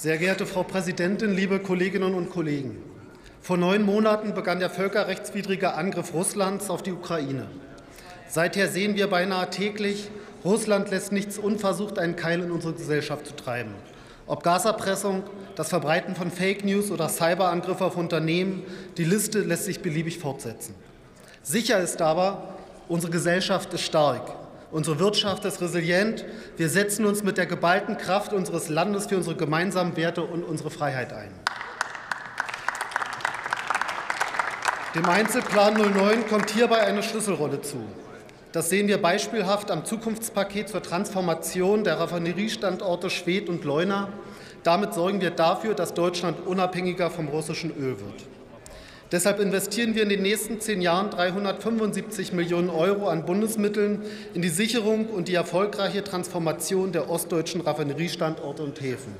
Sehr geehrte Frau Präsidentin, liebe Kolleginnen und Kollegen! Vor neun Monaten begann der völkerrechtswidrige Angriff Russlands auf die Ukraine. Seither sehen wir beinahe täglich, Russland lässt nichts unversucht, einen Keil in unsere Gesellschaft zu treiben. Ob Gaserpressung, das Verbreiten von Fake News oder Cyberangriffe auf Unternehmen, die Liste lässt sich beliebig fortsetzen. Sicher ist aber, unsere Gesellschaft ist stark. Unsere Wirtschaft ist resilient. Wir setzen uns mit der geballten Kraft unseres Landes für unsere gemeinsamen Werte und unsere Freiheit ein. Dem Einzelplan 09 kommt hierbei eine Schlüsselrolle zu. Das sehen wir beispielhaft am Zukunftspaket zur Transformation der Raffineriestandorte Schwedt und Leuna. Damit sorgen wir dafür, dass Deutschland unabhängiger vom russischen Öl wird. Deshalb investieren wir in den nächsten zehn Jahren 375 Millionen Euro an Bundesmitteln in die Sicherung und die erfolgreiche Transformation der ostdeutschen Raffineriestandorte und Häfen.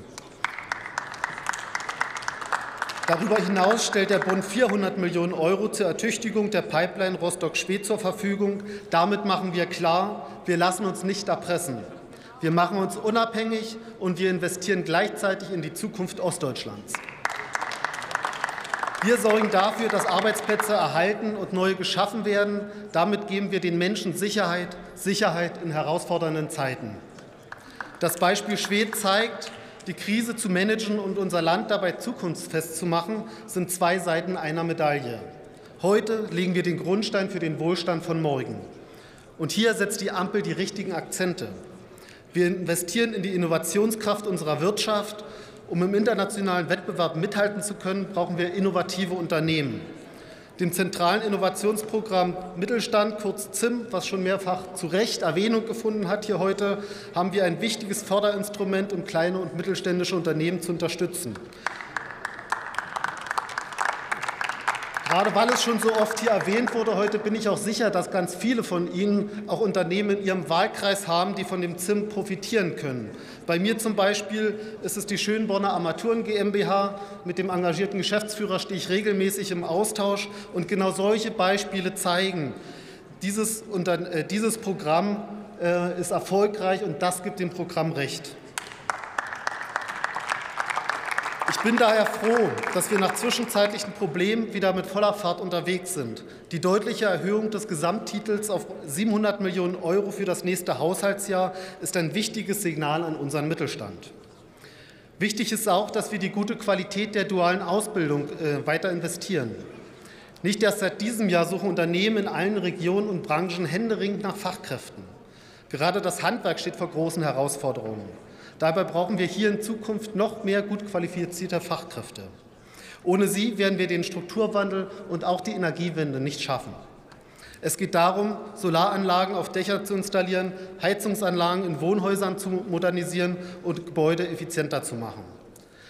Darüber hinaus stellt der Bund 400 Millionen Euro zur Ertüchtigung der Pipeline Rostock-Schwedt zur Verfügung. Damit machen wir klar, wir lassen uns nicht erpressen. Wir machen uns unabhängig und wir investieren gleichzeitig in die Zukunft Ostdeutschlands. Wir sorgen dafür, dass Arbeitsplätze erhalten und neue geschaffen werden. Damit geben wir den Menschen Sicherheit, Sicherheit in herausfordernden Zeiten. Das Beispiel Schwed zeigt, die Krise zu managen und unser Land dabei zukunftsfest zu machen, sind zwei Seiten einer Medaille. Heute legen wir den Grundstein für den Wohlstand von morgen. Und hier setzt die Ampel die richtigen Akzente. Wir investieren in die Innovationskraft unserer Wirtschaft um im internationalen Wettbewerb mithalten zu können, brauchen wir innovative Unternehmen. Dem zentralen Innovationsprogramm Mittelstand, kurz ZIM, was schon mehrfach zu Recht Erwähnung gefunden hat hier heute, haben wir ein wichtiges Förderinstrument, um kleine und mittelständische Unternehmen zu unterstützen. Gerade weil es schon so oft hier erwähnt wurde, heute bin ich auch sicher, dass ganz viele von Ihnen auch Unternehmen in Ihrem Wahlkreis haben, die von dem ZIM profitieren können. Bei mir zum Beispiel ist es die Schönborner Armaturen GmbH. Mit dem engagierten Geschäftsführer stehe ich regelmäßig im Austausch. Und genau solche Beispiele zeigen, dieses, äh, dieses Programm äh, ist erfolgreich und das gibt dem Programm Recht. Ich bin daher froh, dass wir nach zwischenzeitlichen Problemen wieder mit voller Fahrt unterwegs sind. Die deutliche Erhöhung des Gesamttitels auf 700 Millionen Euro für das nächste Haushaltsjahr ist ein wichtiges Signal an unseren Mittelstand. Wichtig ist auch, dass wir die gute Qualität der dualen Ausbildung äh, weiter investieren. Nicht erst seit diesem Jahr suchen Unternehmen in allen Regionen und Branchen händeringend nach Fachkräften. Gerade das Handwerk steht vor großen Herausforderungen. Dabei brauchen wir hier in Zukunft noch mehr gut qualifizierte Fachkräfte. Ohne sie werden wir den Strukturwandel und auch die Energiewende nicht schaffen. Es geht darum, Solaranlagen auf Dächer zu installieren, Heizungsanlagen in Wohnhäusern zu modernisieren und Gebäude effizienter zu machen.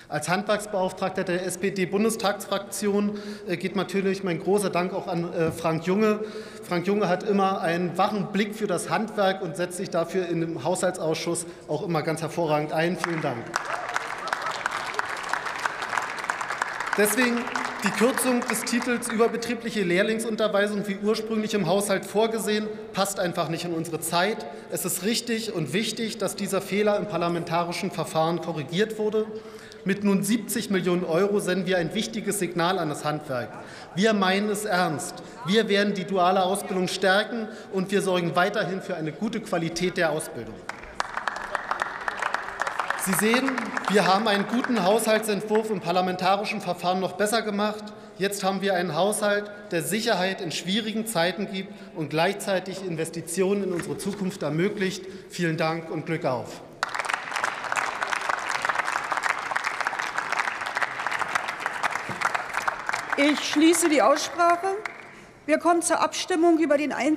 Als Handwerksbeauftragter der SPD-Bundestagsfraktion äh, geht natürlich mein großer Dank auch an äh, Frank Junge. Frank Junge hat immer einen wachen Blick für das Handwerk und setzt sich dafür im Haushaltsausschuss auch immer ganz hervorragend ein. Vielen Dank. Deswegen die Kürzung des Titels überbetriebliche Lehrlingsunterweisung wie ursprünglich im Haushalt vorgesehen, passt einfach nicht in unsere Zeit. Es ist richtig und wichtig, dass dieser Fehler im parlamentarischen Verfahren korrigiert wurde. Mit nun 70 Millionen Euro senden wir ein wichtiges Signal an das Handwerk. Wir meinen es ernst. Wir werden die duale Ausbildung stärken und wir sorgen weiterhin für eine gute Qualität der Ausbildung. Sie sehen, wir haben einen guten Haushaltsentwurf im parlamentarischen Verfahren noch besser gemacht. Jetzt haben wir einen Haushalt, der Sicherheit in schwierigen Zeiten gibt und gleichzeitig Investitionen in unsere Zukunft ermöglicht. Vielen Dank und Glück auf. Ich schließe die Aussprache. Wir kommen zur Abstimmung über den Einzel